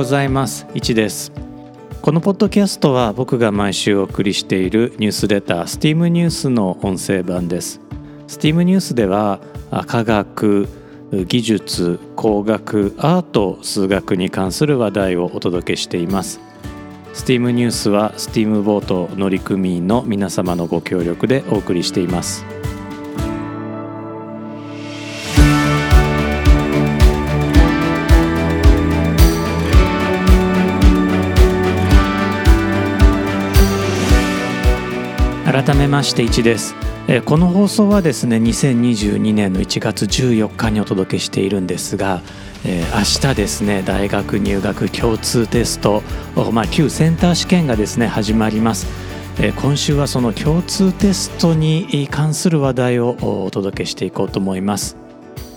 ございます。いちです。このポッドキャストは僕が毎週お送りしているニュースレター STEAM ニュースの音声版です。STEAM ニュースでは科学技術工学アート数学に関する話題をお届けしています。STEAM ニュースは STEAM ボート乗組員の皆様のご協力でお送りしています。改めまして1です。この放送はですね2022年の1月14日にお届けしているんですが明日ですね大学入学共通テスト、まあ、旧センター試験がですね始まります。今週はその共通テストに関する話題をお届けしていこうと思います。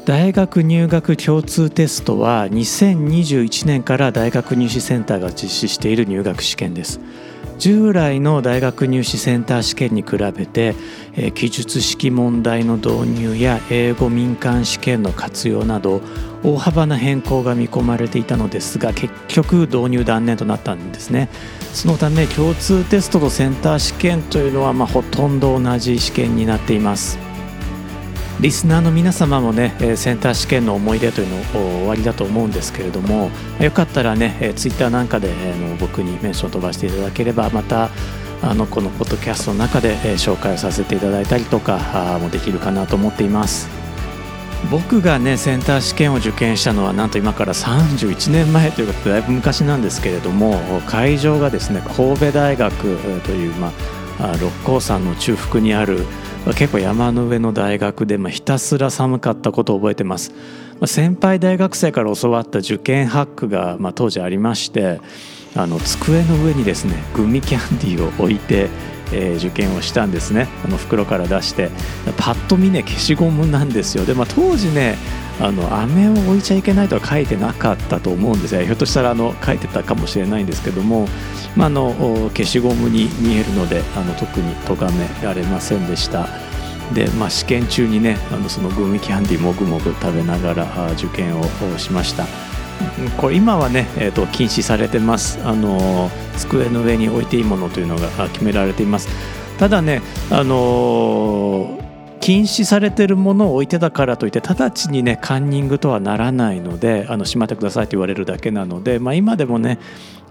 大学入学共通テストは2021年から大学入試センターが実施している入学試験です。従来の大学入試センター試験に比べて、え記述式問題の導入や英語民間試験の活用など大幅な変更が見込まれていたのですが結局導入断念となったんですね。そのため共通テストとセンター試験というのはまほとんど同じ試験になっています。リスナーの皆様もねセンター試験の思い出というのを終わりだと思うんですけれどもよかったらねツイッターなんかで僕にメンション飛ばしていただければまたあのこのポッドキャストの中で紹介させていただいたりとかもできるかなと思っています。僕がねセンター試験を受験したのはなんと今から31年前ということでだいぶ昔なんですけれども会場がですね神戸大学という、まあ、六甲山の中腹にある結構山の上の大学で、ひたすら寒かったことを覚えてます、先輩大学生から教わった受験ハックが、まあ、当時ありましてあの机の上にですねグミキャンディーを置いて、えー、受験をしたんですね。あの袋から出してパッと見ね消しゴムなんですよ。で、まあ、当時ねあの飴を置いちゃいけないとは書いてなかったと思うんですよ。ひょっとしたらあの書いてたかもしれないんですけどもまあ、の消しゴムに見えるのであの特に咎められませんでした。で、まあ、試験中にねあのそのグミキャンディもぐもぐ食べながら受験をしました。これ今はね、えーと、禁止されてます。あの机の上に置いていいものというのが決められています。ただねあの禁止されてるものを置いてたからといって直ちにねカンニングとはならないのであのしまってくださいと言われるだけなので、まあ、今でもね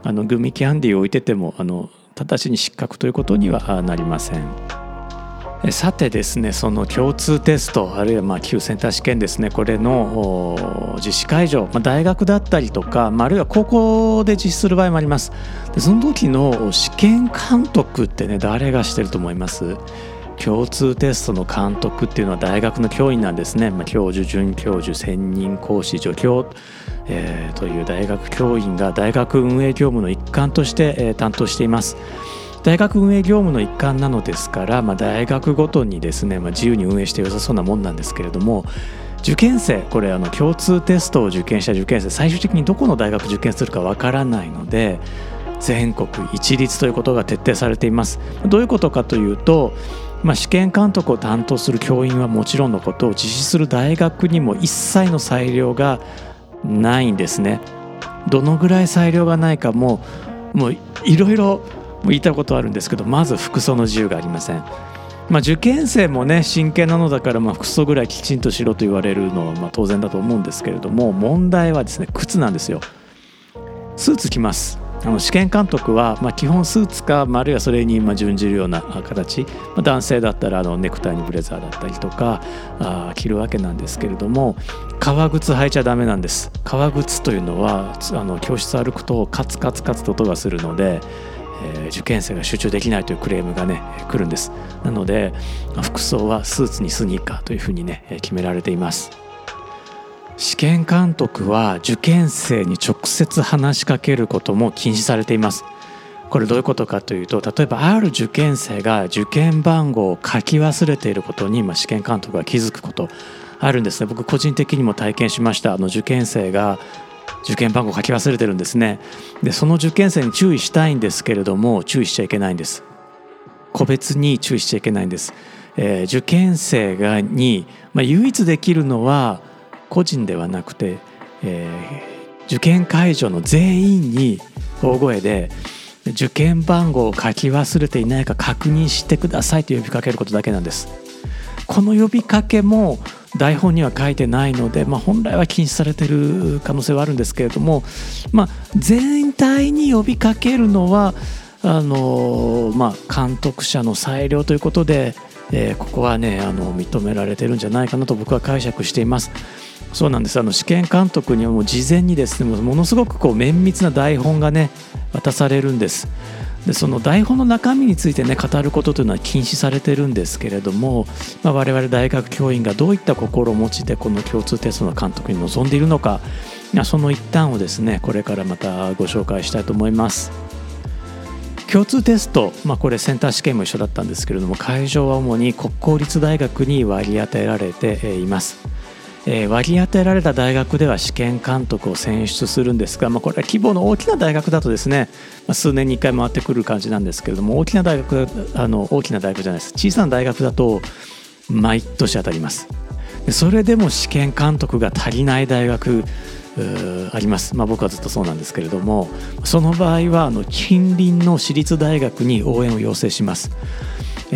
あのグミキャンディーを置いててもあの直ちに失格ということにはなりません。さてですねその共通テストあるいはまあ旧センター試験ですねこれの実施会場、まあ、大学だったりとか、まあ、あるいは高校で実施する場合もあります。でその時の試験監督ってね誰がしてると思います？共通テストの監督っていうのは大学の教員なんですね、まあ、教授准教授専任講師助教。えー、という大学教員が大学運営業務の一環として、えー、担当しています。大学運営業務の一環なのですから、まあ、大学ごとにですね、まあ、自由に運営して良さそうなもんなんですけれども受験生これあの共通テストを受験した受験生最終的にどこの大学受験するかわからないので全国一律ということが徹底されていますどういうことかというと、まあ、試験監督を担当する教員はもちろんのことを実施する大学にも一切の裁量がないんですね。どのぐらい裁量がないかももういろいろ言いたことあるんですけどまず服装の自由がありません。まあ、受験生もね真剣なのだからまあ服装ぐらいきちんとしろと言われるのはま当然だと思うんですけれども問題はですね靴なんですよ。スーツ着ます。あの試験監督は、ま、基本スーツか、まあ、あるいはそれにま準じるような形、ま、男性だったらあのネクタイにブレザーだったりとかあ着るわけなんですけれども革靴履いちゃダメなんです。革靴というのはあの教室歩くとカツカツカツと音がするので、えー、受験生が集中できないというクレームがね来るんです。なので服装はスーツにスニーカーというふうにね決められています。試験監督は受験生に直接話しかけることも禁止されています。これどういうことかというと例えばある受験生が受験番号を書き忘れていることに試験監督が気づくこと。あるんですね。僕個人的にも体験しました。あの受験生が受験番号書き忘れてるんですね。でその受験生に注意したいんですけれども注意しちゃいけないんです。個別に注意しちゃいけないんです、えー、受験生がに、まあ、唯一できるのは個人ではなくて、えー、受験会場の全員に大声で受験番号を書き忘れていないか確認してくださいと呼びかけることだけなんです。この呼びかけも台本には書いてないので、まあ、本来は禁止されてる可能性はあるんですけれども、まあ、全体に呼びかけるのはあの、まあ、監督者の裁量ということで、えー、ここはねあの認められてるんじゃないかなと僕は解釈しています。そうなんです。あの試験監督にはもう事前にですねものすごくこう綿密な台本がね渡されるんです。でその台本の中身についてね語ることというのは禁止されてるんですけれども、まあ、我々大学教員がどういった心を持ちでこの共通テストの監督に臨んでいるのかその一端をですねこれからまたご紹介したいと思います。共通テスト、まあ、これセンター試験も一緒だったんですけれども会場は主に国公立大学に割り当てられています。えー、割り当てられた大学では試験監督を選出するんですが、まあ、これは規模の大きな大学だとですね、まあ、数年に1回回ってくる感じなんですけれども大きな大学あの大きな大学じゃないです。小さな大学だと毎年当たります。それでも試験監督が足りない大学あります、まあ、僕はずっとそうなんですけれどもその場合はあの近隣の私立大学に応援を要請します。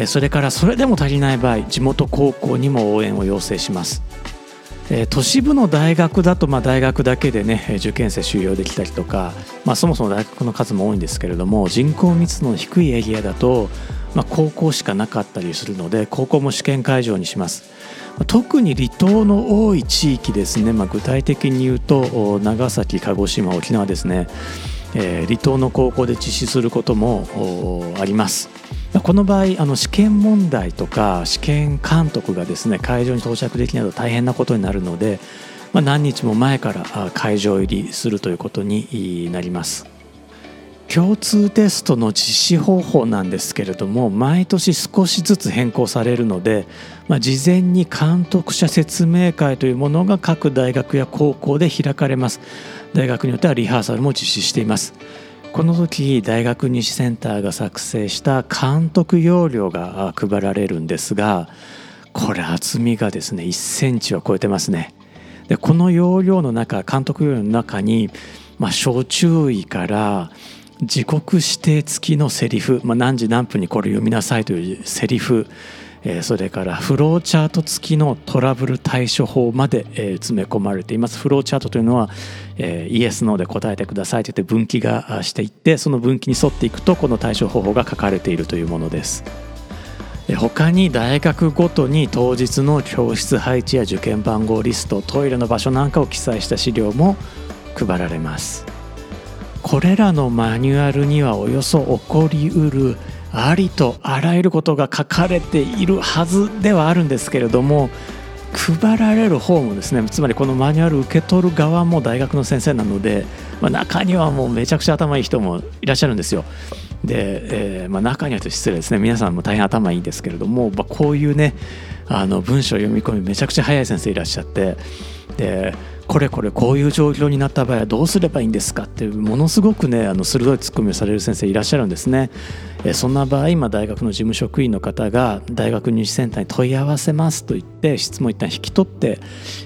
それからそれでも足りない場合地元高校にも応援を要請します。え都市部の大学だとま大学だけでね受験生収容できたりとか、まあ、そもそも大学の数も多いんですけれども人口密度の低いエリアだと、ま、高校しかなかったりするので高校も試験会場にします。特に離島の多い地域ですね、まあ、具体的に言うと長崎鹿児島沖縄ですね、え、離島の高校で実施することもあります。この場合あの試験問題とか試験監督がですね会場に到着できないと大変なことになるので、まあ、何日も前から会場入りするということになります。共通テストの実施方法なんですけれども毎年少しずつ変更されるので、まあ、事前に監督者説明会というものが各大学や高校で開かれます大学によってはリハーサルも実施していますこの時大学西センターが作成した監督要領が配られるんですがこれ厚みがですね1センチを超えてますね。でこの要領の中監督要領の中に、まあ、小注意から時刻指定付きのセリフ、まあ、何時何分にこれ読みなさいというセリフえそれからフローチャート付きのトラブル対処法まで、え詰め込まれています。フローチャートというのは、えイエスノーで答えてくださいと言って分岐がしていってその分岐に沿っていくとこの対処方法が書かれているというものです。他に大学ごとに当日の教室配置や受験番号リストトイレの場所なんかを記載した資料も配られます。これらのマニュアルにはおよそ起こりうるありとあらゆることが書かれているはずではあるんですけれども配られる方もですねつまりこのマニュアル受け取る側も大学の先生なので、まあ、中にはもうめちゃくちゃ頭いい人もいらっしゃるんですよ。で、えーまあ、中にはと失礼ですね皆さんも大変頭いいんですけれども、まあ、こういうねあの文章読み込みめちゃくちゃ早い先生いらっしゃってでこれこれこういう状況になった場合はどうすればいいんですかっていうものすごくねあの鋭いツッコミをされる先生いらっしゃるんですね。えそんな場合今大学の事務職員の方が大学入試センターに問い合わせますと言って質問一旦引き取って、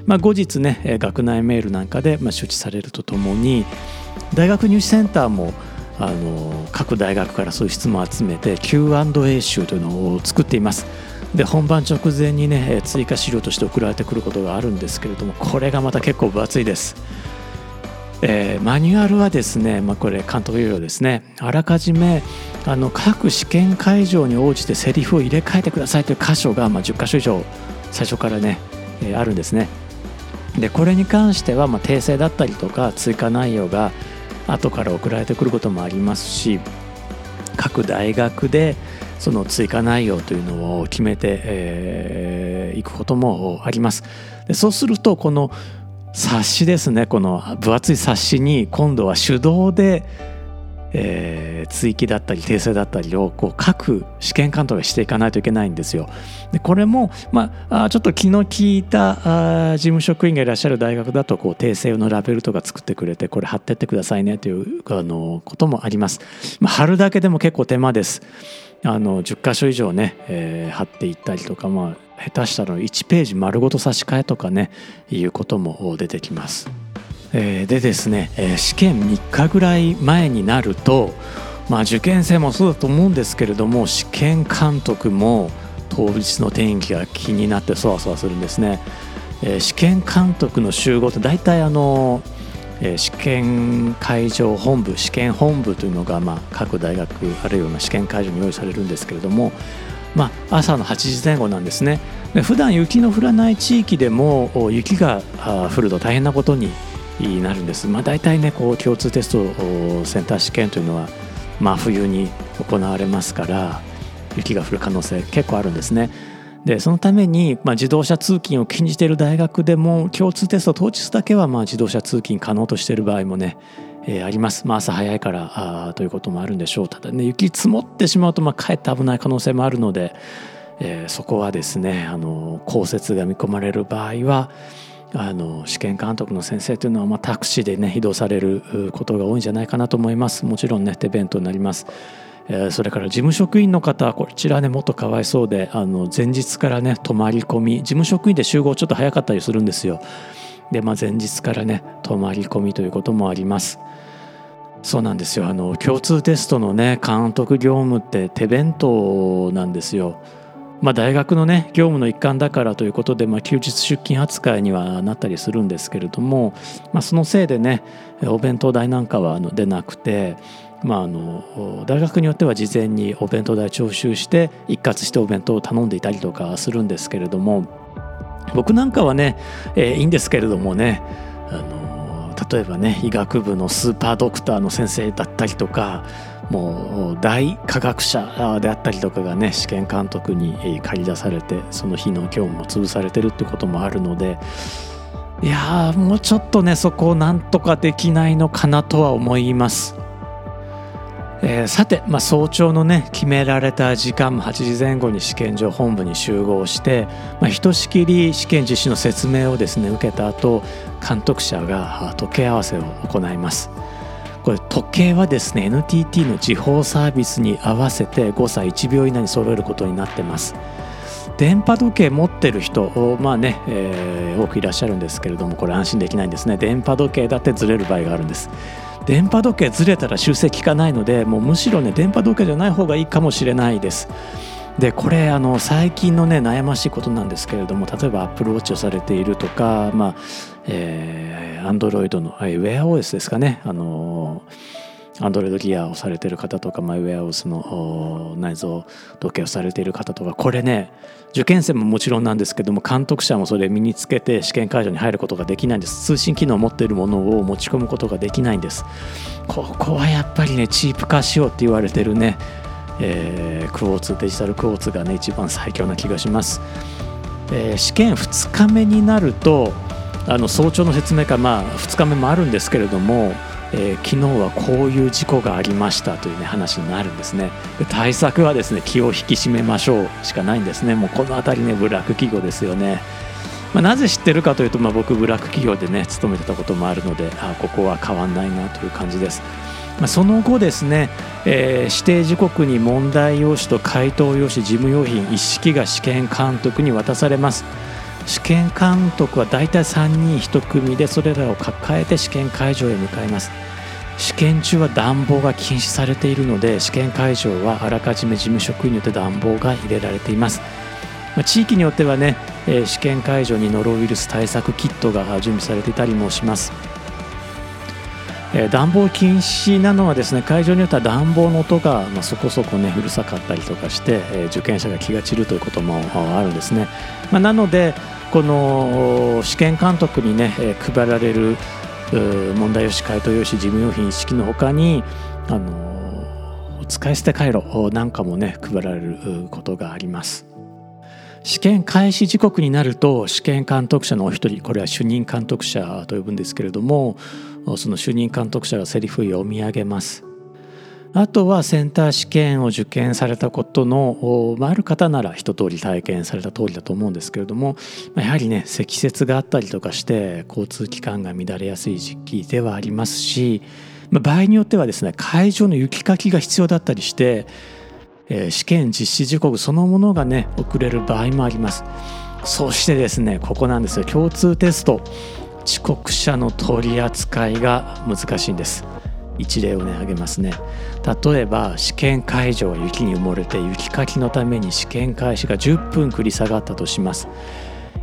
まあ、後日ね学内メールなんかでま処置されるとともに大学入試センターもあの各大学からそういう質問を集めて Q&A 集というのを作っています。で本番直前にね追加資料として送られてくることがあるんですけれどもこれがまた結構分厚いです。えー、マニュアルはですね、まあ、これ監督要領ですねあらかじめあの各試験会場に応じてセリフを入れ替えてくださいという箇所が、まあ、10箇所以上最初からね、えー、あるんですねでこれに関しては、まあ、訂正だったりとか追加内容が後から送られてくることもありますし各大学でその追加内容というのを決めてい、えー、くこともありますでそうするとこの冊子ですねこの分厚い冊子に今度は手動で、えー、追記だったり訂正だったりをこう各試験監督がしていかないといけないんですよ。でこれも、まあ、ちょっと気の利いたあ事務職員がいらっしゃる大学だとこう訂正のラベルとか作ってくれてこれ貼ってってくださいねというあのこともあります。まあ、貼るだけでも結構手間です。あの10箇所以上ね、えー、貼っていったりとか、まあ、下手したら1ページ丸ごと差し替えとかねいうことも出てきます。えー、でですね、えー、試験3日ぐらい前になると、まあ、受験生もそうだと思うんですけれども試験監督も当日の天気が気になってそわそわするんですね。えー、試験監督の集合って大体あの、え、試験会場本部試験本部というのが、まあ、各大学あるいは試験会場に用意されるんですけれども、まあ、朝の8時前後なんですね。で普段雪の降らない地域でも雪が降ると大変なことになるんです。まあ、大体ねこう共通テストセンター試験というのは真冬に行われますから雪が降る可能性結構あるんですね。でそのために、まあ、自動車通勤を禁じている大学でも共通テスト当日だけはまあ自動車通勤可能としている場合もね、えー、あります、まあ、朝早いからあということもあるんでしょう。ただね雪積もってしまうとまあかえって危ない可能性もあるので、えー、そこはですねあの降雪が見込まれる場合はあの試験監督の先生というのは、まあ、タクシーでね移動されることが多いんじゃないかなと思います。もちろんね手弁当になります、え、それから事務職員の方こちらねもっとかわいそうであの前日からね泊まり込み事務職員で集合ちょっと早かったりするんですよ。で、まあ、前日からね泊まり込みということもあります。そうなんですよ。あの共通テストのね監督業務って手弁当なんですよ。まあ、大学のね業務の一環だからということで、まあ、休日出勤扱いにはなったりするんですけれども、まあ、そのせいでねお弁当代なんかはあの出なくて、まあ、あの大学によっては事前にお弁当代徴収して一括してお弁当を頼んでいたりとかするんですけれども僕なんかはね、えー、いいんですけれどもねあの例えばね医学部のスーパードクターの先生だったりとかもう大科学者であったりとかがね試験監督に借り出されてその日の業務も潰されてるってこともあるのでいやもうちょっとねそこをなんとかできないのかなとは思います。えー、さて、まあ、早朝のね決められた時間も8時前後に試験場本部に集合して、まあ、ひとしきり試験実施の説明をですね受けた後監督者が時計合わせを行います。これ時計はですね NTT の時報サービスに合わせて誤差1秒以内に揃えることになってます。電波時計持ってる人まあね、えー、多くいらっしゃるんですけれどもこれ安心できないんですね。電波時計だってずれる場合があるんです。電波時計ずれたら修正効かないのでもうむしろね電波時計じゃない方がいいかもしれないです。でこれあの最近のね悩ましいことなんですけれども例えばアップルウォッチをされているとかまあえー、Android の、えー、WearOS ですかね。あのアンドロイドギアをされてる方とか、まあ、ウェアオスの内蔵時計をされている方とかこれね受験生ももちろんなんですけども監督者もそれ身につけて試験会場に入ることができないんです。通信機能を持っているものを持ち込むことができないんです。ここはやっぱりねチープ化しようって言われてるねえー、クォーツデジタルクォーツがね一番最強な気がします、えー、試験2日目になるとあの早朝の説明会まあ2日目もあるんですけれども、えー、昨日はこういう事故がありましたという、ね、話になるんですね。対策はですね気を引き締めましょうしかないんですね。もうこの辺りねブラック企業ですよね。まあ、なぜ知ってるかというと、まあ、僕ブラック企業でね勤めてたこともあるのであここは変わんないなという感じです。まあ、その後ですね、えー、指定時刻に問題用紙と回答用紙事務用品一式が試験監督に渡されます。試験監督は大体3人1組でそれらを抱えて試験会場へ向かいます。試験中は暖房が禁止されているので試験会場はあらかじめ事務職員によって暖房が入れられています。地域によってはね試験会場にノロウイルス対策キットが準備されていたりもします。えー、暖房禁止なのはですね会場によっては暖房の音が、まあ、そこそこねうるさかったりとかして、えー、受験者が気が散るということもあるんですね、まあ、なのでこの試験監督にね、えー、配られる問題用紙回答用紙事務用品一式のほかにあの使い捨て回路なんかもね配られることがあります。試験開始時刻になると試験監督者のお一人これは主任監督者と呼ぶんですけれどもその主任監督者がセリフを読み上げます。あとはセンター試験を受験されたことの、まあ、ある方なら一通り体験された通りだと思うんですけれどもやはりね積雪があったりとかして交通機関が乱れやすい時期ではありますし場合によってはですね会場の雪かきが必要だったりして試験実施時刻そのものがね遅れる場合もあります。そしてですねここなんですよ。共通テスト。遅刻者の取り扱いが難しいんです。一例をね挙げますね。例えば試験会場は雪に埋もれて雪かきのために試験開始が10分繰り下がったとします。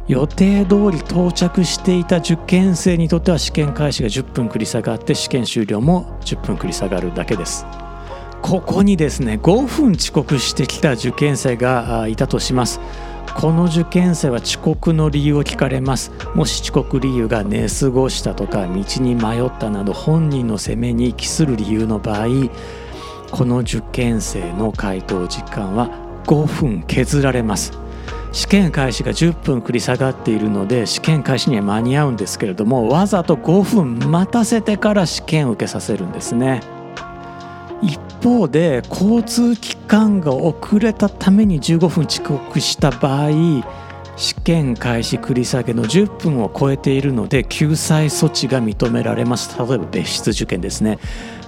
予定通り到着していた受験生にとっては試験開始が10分繰り下がって試験終了も10分繰り下がるだけです。ここにですね5分遅刻してきた受験生がいたとします。この受験生は遅刻の理由を聞かれます。もし遅刻理由が寝過ごしたとか道に迷ったなど本人の責めに帰する理由の場合この受験生の回答時間は5分削られます。試験開始が10分繰り下がっているので試験開始には間に合うんですけれどもわざと5分待たせてから試験を受けさせるんですね。一方で交通機関が遅れたために15分遅刻した場合試験開始繰り下げの10分を超えているので救済措置が認められます。例えば別室受験ですね。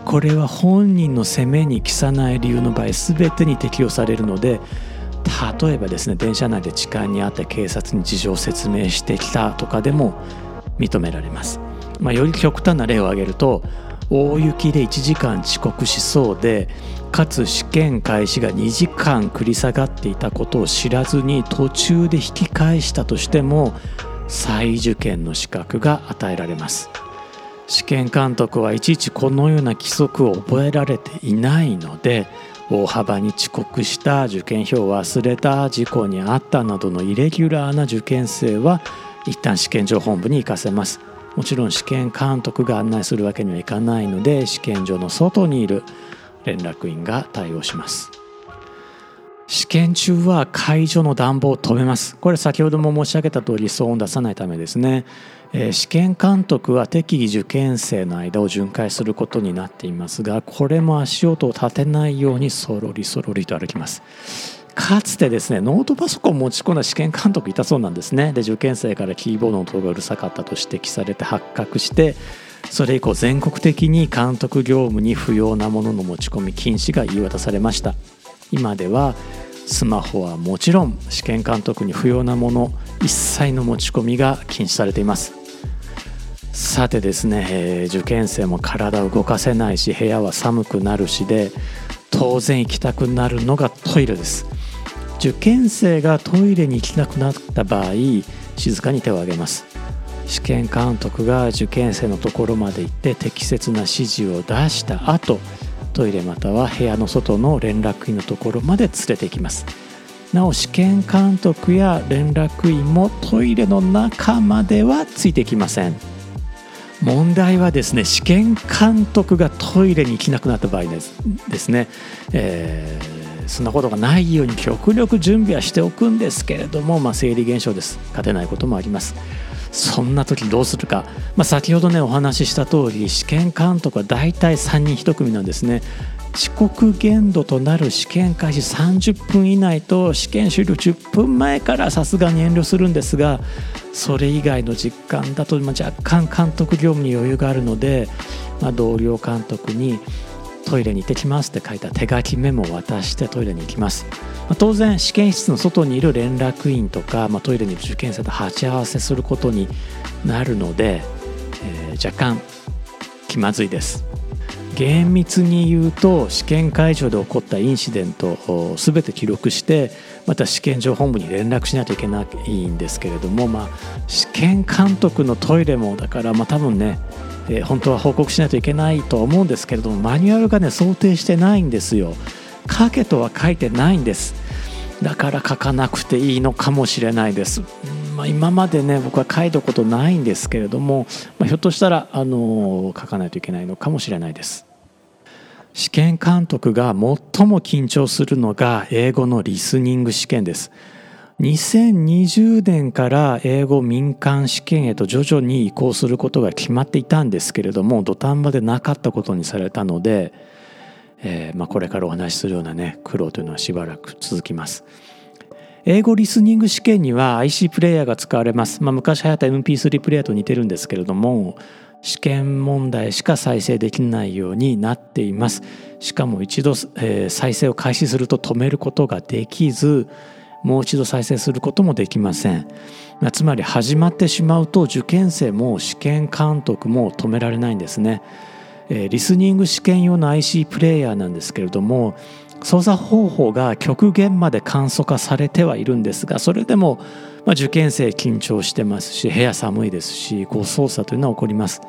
これは本人の責めに帰さない理由の場合全てに適用されるので例えばですね電車内で痴漢にあって警察に事情を説明してきたとかでも認められます、まあ、より極端な例を挙げると大雪で1時間遅刻しそうでかつ試験開始が2時間繰り下がっていたことを知らずに途中で引き返したとしても再受験の資格が与えられます。試験監督はいちいちこのような規則を覚えられていないので大幅に遅刻した受験票を忘れた事故に遭ったなどのイレギュラーな受験生は一旦試験場本部に行かせます。もちろん試験監督が案内するわけにはいかないので試験場の外にいる連絡員が対応します。試験中は会場の暖房を止めます。これ先ほども申し上げた通り騒音を出さないためですね、えー、試験監督は適宜受験生の間を巡回することになっていますがこれも足音を立てないようにそろりそろりと歩きます。かつてですねノートパソコン持ち込んだ試験監督いたそうなんですね。で受験生からキーボードの音がうるさかったと指摘されて発覚してそれ以降全国的に監督業務に不要なものの持ち込み禁止が言い渡されました。今ではスマホはもちろん試験監督に不要なもの一切の持ち込みが禁止されています。さてですね、えー、受験生も体を動かせないし部屋は寒くなるしで当然行きたくなるのがトイレです。受験生がトイレに行きたくなった場合静かに手を挙げます。試験監督が受験生のところまで行って適切な指示を出した後トイレまたは部屋の外の連絡員のところまで連れて行きます。なお試験監督や連絡員もトイレの中まではついてきません。問題はですね試験監督がトイレに行きなくなった場合ですですね、えー、そんなことがないように極力準備はしておくんですけれども、まあ、生理現象です。勝てないこともあります。そんな時どうするか、まあ、先ほどねお話しした通り試験監督は大体3人1組なんですね。遅刻限度となる試験開始30分以内と試験終了10分前からさすがに遠慮するんですがそれ以外の実感だと若干監督業務に余裕があるので、まあ、同僚監督にトイレに行ってきますって書いた手書きメモを渡してトイレに行きます。まあ、当然試験室の外にいる連絡員とか、まあ、トイレにいる受験生と鉢合わせすることになるので、えー、若干気まずいです厳密に言うと試験会場で起こったインシデントを全て記録してまた試験場本部に連絡しないといけないんですけれども、まあ、試験監督のトイレもだから、まあ、多分ね、えー、本当は報告しないといけないとは思うんですけれどもマニュアルがね想定してないんですよ。書けとは書いてないんです。だから書かなくていいのかもしれないです、まあ、今までね僕は書いたことないんですけれども、まあ、ひょっとしたらあの書かないといけないのかもしれないです。試験監督が最も緊張するのが英語のリスニング試験です。2020年から英語民間試験へと徐々に移行することが決まっていたんですけれども土壇場でなかったことにされたのでえー、まあ、これからお話しするようなね苦労というのはしばらく続きます。英語リスニング試験には IC プレイヤーが使われます。まあ、昔流行った MP3 プレイヤーと似てるんですけれども試験問題しか再生できないようになっています。しかも一度、えー、再生を開始すると止めることができずもう一度再生することもできません。つまり始まってしまうと受験生も試験監督も止められないんですね。リスニング試験用の IC プレイヤーなんですけれども操作方法が極限まで簡素化されてはいるんですがそれでも、受験生緊張してますし部屋寒いですしこう操作というのは起こります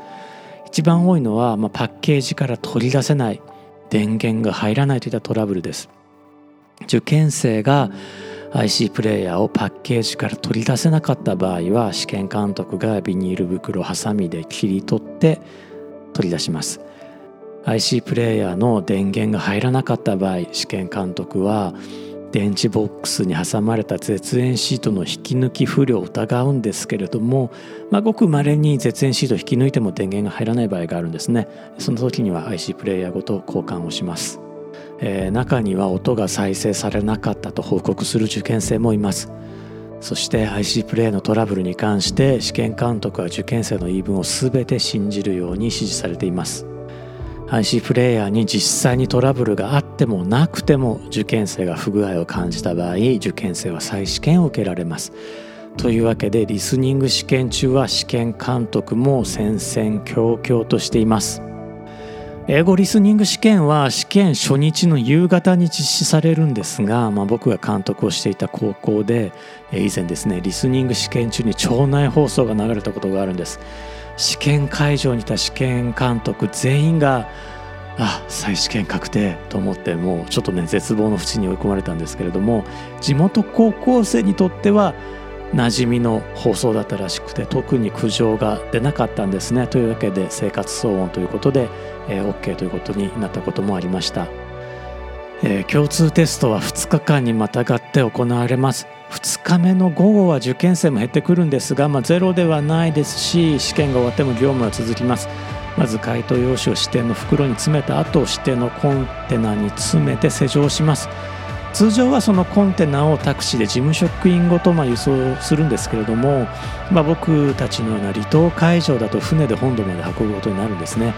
一番多いのは、パッケージから取り出せない電源が入らないといったトラブルです受験生が IC プレイヤーをパッケージから取り出せなかった場合は試験監督がビニール袋をハサミで切り取って取り出します。IC プレイヤーの電源が入らなかった場合試験監督は電池ボックスに挟まれた絶縁シートの引き抜き不良を疑うんですけれども、まあ、ごくまれに絶縁シートを引き抜いても電源が入らない場合があるんですね。その時には IC プレイヤーごと交換をします。えー、中には音が再生されなかったと報告する受験生もいます。そして IC プレイのトラブルに関して試験監督は受験生の言い分を全て信じるように指示されています。IC プレイヤーに実際にトラブルがあってもなくても受験生が不具合を感じた場合受験生は再試験を受けられます。というわけでリスニング試験中は試験監督も戦々恐々としています。英語リスニング試験は試験初日の夕方に実施されるんですが、まあ、僕が監督をしていた高校で以前ですねリスニング試験中に町内放送が流れたことがあるんです。試験会場にいた試験監督全員があ再試験確定と思ってもうちょっとね絶望の淵に追い込まれたんですけれども地元高校生にとっては馴染みの放送だったらしくて特に苦情が出なかったんですね。というわけで生活騒音ということで、えー、OK ということになったこともありました、えー、共通テストは2日間にまたがって行われます。2日目の午後は受験生も減ってくるんですが、まあ、ゼロではないですし試験が終わっても業務は続きます。まず回答用紙を指定の袋に詰めた後指定のコンテナに詰めて施錠します。通常はそのコンテナをタクシーで事務職員ごとま輸送するんですけれども、まあ、僕たちのような離島会場だと船で本土まで運ぶことになるんですね。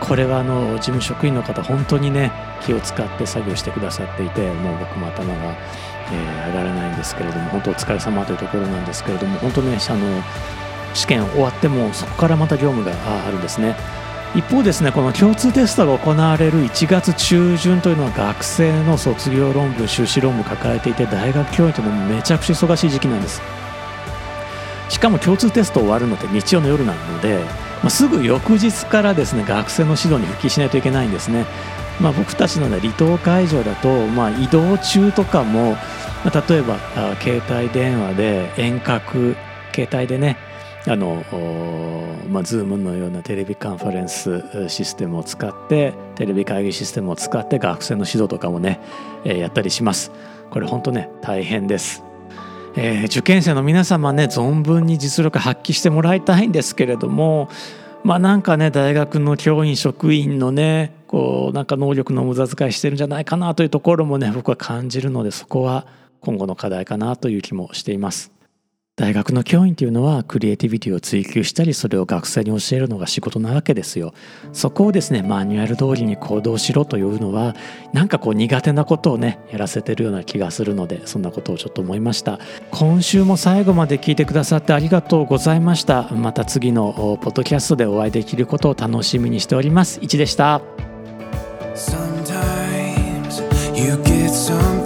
これはあの事務職員の方本当にね気を使って作業してくださっていてもう僕も頭が、え、上がらないんですけれども本当お疲れ様というところなんですけれども本当ねあの試験終わってもそこからまた業務があるんですね。一方ですねこの共通テストが行われる1月中旬というのは学生の卒業論文修士論文を抱えていて大学教員というのもめちゃくちゃ忙しい時期なんです。しかも共通テスト終わるのって日曜の夜なので、まあ、すぐ翌日からですね学生の指導に復帰しないといけないんですね。まあ、僕たちの、ね、離島会場だと、まあ、移動中とかも、まあ、例えばあ携帯電話で遠隔携帯でねあのまあ、Zoom のようなテレビカンファレンスシステムを使ってテレビ会議システムを使って学生の指導とかもね、えー、やったりします。これ本当ね大変です、えー、受験生の皆様ね存分に実力発揮してもらいたいんですけれどもまあなんかね大学の教員職員のねこうなんか能力の無駄遣いしてるんじゃないかなというところもね僕は感じるのでそこは今後の課題かなという気もしています。大学の教員というのはクリエイティビティを追求したりそれを学生に教えるのが仕事なわけですよ。そこをですねマニュアル通りに行動しろというのはなんかこう苦手なことをねやらせてるような気がするのでそんなことをちょっと思いました。今週も最後まで聞いてくださってありがとうございました。また次のポッドキャストでお会いできることを楽しみにしております。1でした。Sometimes you get